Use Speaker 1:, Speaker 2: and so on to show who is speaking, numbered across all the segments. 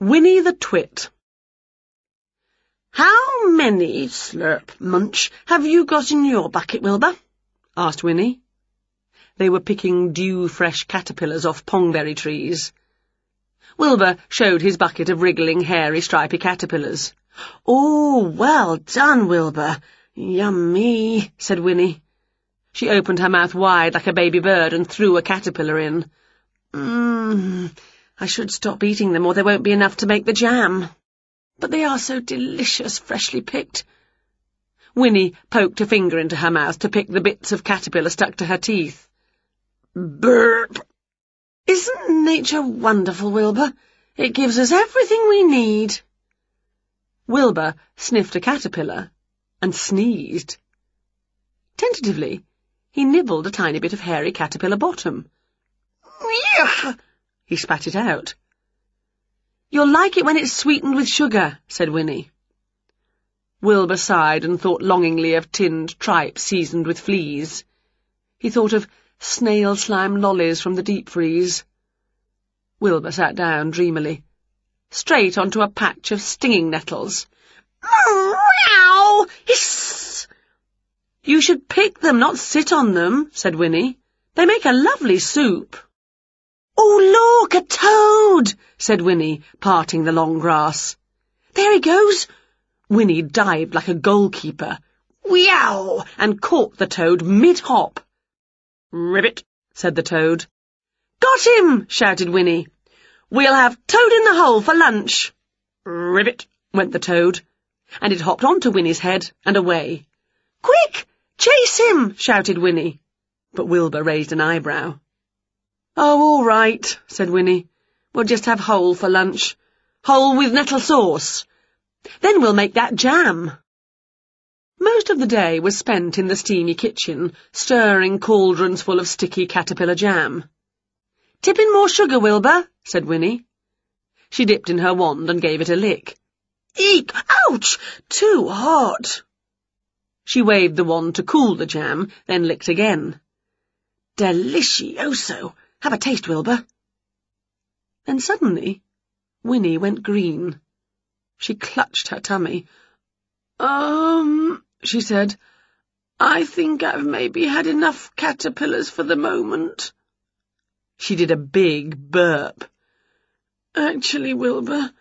Speaker 1: Winnie the Twit How many, slurp, munch, have you got in your bucket, Wilbur? asked Winnie. They were picking dew-fresh caterpillars off pongberry trees. Wilbur showed his bucket of wriggling, hairy, stripy caterpillars. Oh, well done, Wilbur. Yummy, said Winnie. She opened her mouth wide like a baby bird and threw a caterpillar in. Mmm, I should stop eating them or there won't be enough to make the jam. But they are so delicious, freshly picked. Winnie poked a finger into her mouth to pick the bits of caterpillar stuck to her teeth. Burp! Isn't nature wonderful, Wilbur? It gives us everything we need. Wilbur sniffed a caterpillar and sneezed. Tentatively, he nibbled a tiny bit of hairy caterpillar bottom. Yuck! He spat it out. You'll like it when it's sweetened with sugar, said Winnie. Wilbur sighed and thought longingly of tinned tripe seasoned with fleas. He thought of snail slime lollies from the deep freeze. Wilbur sat down dreamily, straight onto a patch of stinging nettles. Meow! Hiss! You should pick them, not sit on them, said Winnie. They make a lovely soup. Oh, look, a toad, said Winnie, parting the long grass. There he goes. Winnie dived like a goalkeeper. Weow! and caught the toad mid-hop. Ribbit, said the toad. Got him, shouted Winnie. We'll have toad in the hole for lunch. Ribbit, went the toad, and it hopped onto Winnie's head and away. Quick, chase him, shouted Winnie. But Wilbur raised an eyebrow. Oh, all right, said Winnie. We'll just have hole for lunch. Hole with nettle sauce. Then we'll make that jam. Most of the day was spent in the steamy kitchen, stirring cauldrons full of sticky caterpillar jam. Tip in more sugar, Wilbur, said Winnie. She dipped in her wand and gave it a lick. Eek! Ouch! Too hot! She waved the wand to cool the jam, then licked again. Delicioso! Have a taste, Wilbur. Then suddenly, Winnie went green. She clutched her tummy. Um, she said, I think I've maybe had enough caterpillars for the moment. She did a big burp. Actually, Wilbur,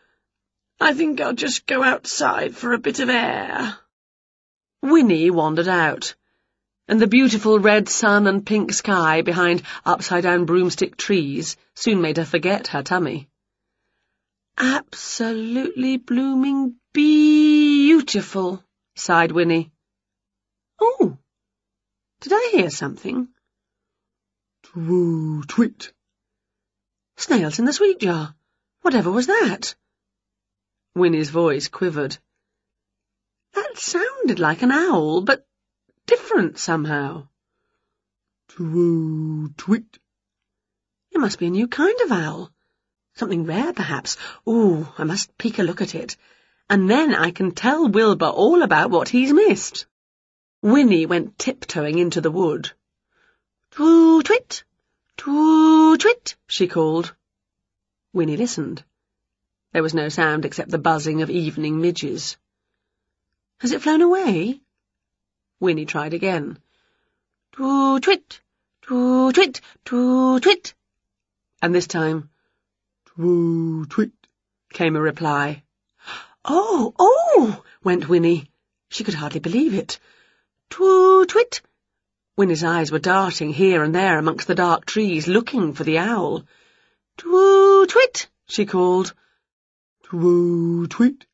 Speaker 1: I think I'll just go outside for a bit of air. Winnie wandered out and the beautiful red sun and pink sky behind upside-down broomstick trees soon made her forget her tummy. Absolutely blooming beautiful, sighed Winnie. Oh, did I hear something? Twoo twit. Snails in the sweet jar. Whatever was that? Winnie's voice quivered. That sounded like an owl, but different somehow. Twoo uh, twit. It must be a new kind of owl. Something rare, perhaps. Ooh, I must peek a look at it. And then I can tell Wilbur all about what he's missed. Winnie went tiptoeing into the wood. Twoo twit, twoo twit, she called. Winnie listened. There was no sound except the buzzing of evening midges. Has it flown away? Winnie tried again. Twoo-twit, twoo-twit, twoo-twit. And this time, twoo-twit, came a reply. Oh, oh, went Winnie. She could hardly believe it. Twoo-twit. Winnie's eyes were darting here and there amongst the dark trees, looking for the owl. Twoo-twit, she called. Twoo-twit.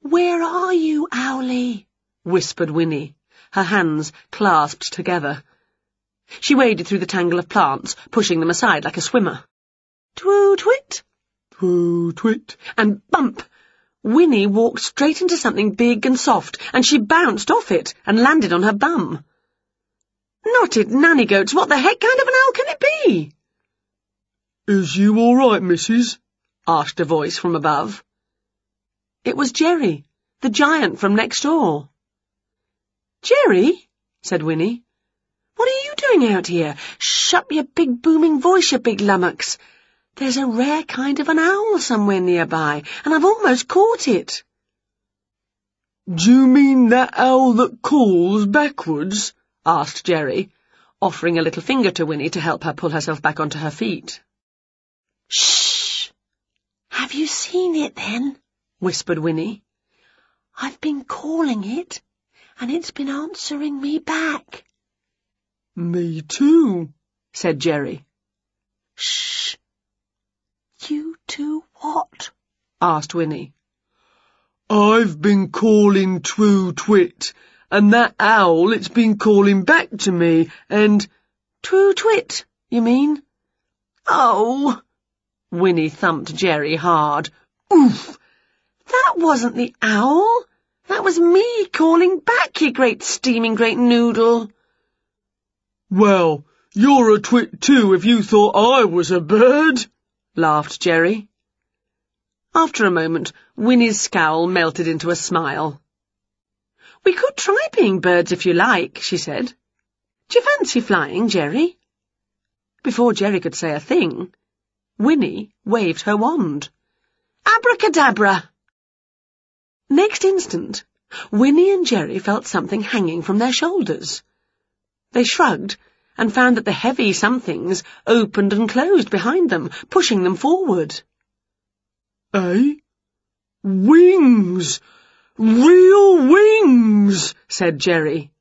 Speaker 1: Where are you, Owlie? Whispered Winnie her hands clasped together. She waded through the tangle of plants, pushing them aside like a swimmer. Twoo-twit! Twoo-twit! And bump! Winnie walked straight into something big and soft, and she bounced off it and landed on her bum. Knotted nanny goats, what the heck kind of an owl can it be? Is you all right, missus? asked a voice from above. It was Jerry, the giant from next door. Jerry, said Winnie. What are you doing out here? Shut your big booming voice, you big lummox. There's a rare kind of an owl somewhere nearby, and I've almost caught it.
Speaker 2: Do you mean that owl that calls backwards? asked Jerry, offering a little finger to Winnie to help her pull herself back onto her feet.
Speaker 1: Shh! Have you seen it then? whispered Winnie. I've been calling it, and it's been answering me back.
Speaker 2: Me too, said Jerry.
Speaker 1: Shh! You two what?
Speaker 2: asked Winnie. I've been calling Twoo Twit, and that owl, it's been calling back to me, and...
Speaker 1: Twoo Twit, you mean? Oh! Winnie thumped Jerry hard. Oof! That wasn't the owl. That was me calling back, you great steaming great noodle.
Speaker 2: Well, you're a twit too if you thought I was a bird, laughed Jerry.
Speaker 1: After a moment, Winnie's scowl melted into a smile. We could try being birds if you like, she said. Do you fancy flying, Jerry? Before Jerry could say a thing, Winnie waved her wand. Abracadabra! Next instant, Winnie and Jerry felt something hanging from their shoulders. They shrugged and found that the heavy somethings opened and closed behind them, pushing them forward.
Speaker 2: Eh? Wings! Real wings! said Jerry.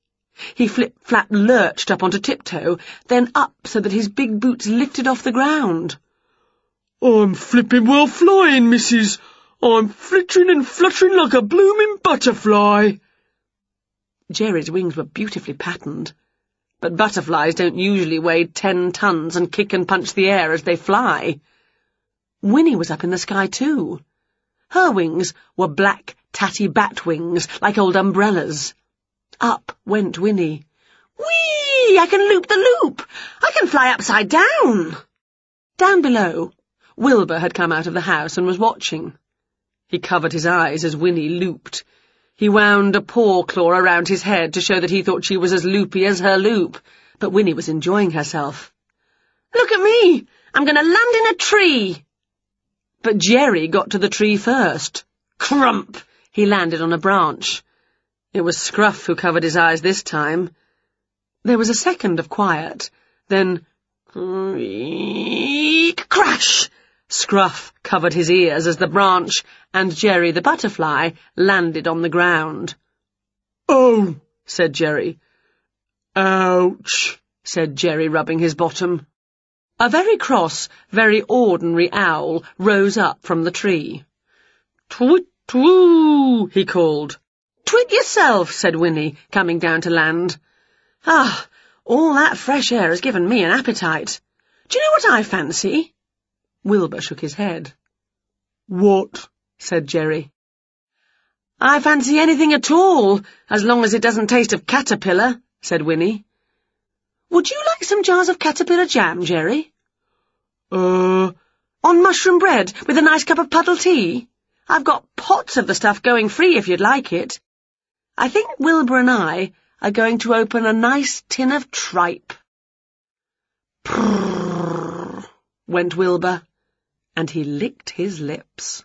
Speaker 1: He flip-flap lurched up onto tiptoe, then up so that his big boots lifted off the ground.
Speaker 2: I'm flipping well flying, missus. I'm flittering and fluttering like a blooming butterfly.
Speaker 1: Jerry's wings were beautifully patterned, but butterflies don't usually weigh ten tons and kick and punch the air as they fly. Winnie was up in the sky too. Her wings were black, tatty bat wings, like old umbrellas. Up went Winnie. Whee! I can loop the loop! I can fly upside down! Down below, Wilbur had come out of the house and was watching. He covered his eyes as Winnie looped. He wound a paw claw around his head to show that he thought she was as loopy as her loop, but Winnie was enjoying herself. Look at me! I'm going to land in a tree! But Jerry got to the tree first. Crump! He landed on a branch. It was Scruff who covered his eyes this time. There was a second of quiet, then... Crash! Scruff covered his ears as the branch and Jerry the butterfly landed on the ground.
Speaker 2: Oh, said Jerry. Ouch, said Jerry, rubbing his bottom.
Speaker 1: A very cross, very ordinary owl rose up from the tree.
Speaker 2: Twit, twoo, he called.
Speaker 1: Twit yourself, said Winnie, coming down to land. Ah, all that fresh air has given me an appetite. Do you know what I fancy? Wilbur shook his head.
Speaker 2: What?
Speaker 1: said Jerry. I fancy anything at all, as long as it doesn't taste of caterpillar, said Winnie. Would you like some jars of caterpillar jam, Jerry?
Speaker 2: Uh...
Speaker 1: On mushroom bread, with a nice cup of puddle tea? I've got pots of the stuff going free if you'd like it. I think Wilbur and I are going to open a nice tin of tripe. Prrrr, went Wilbur, and he licked his lips.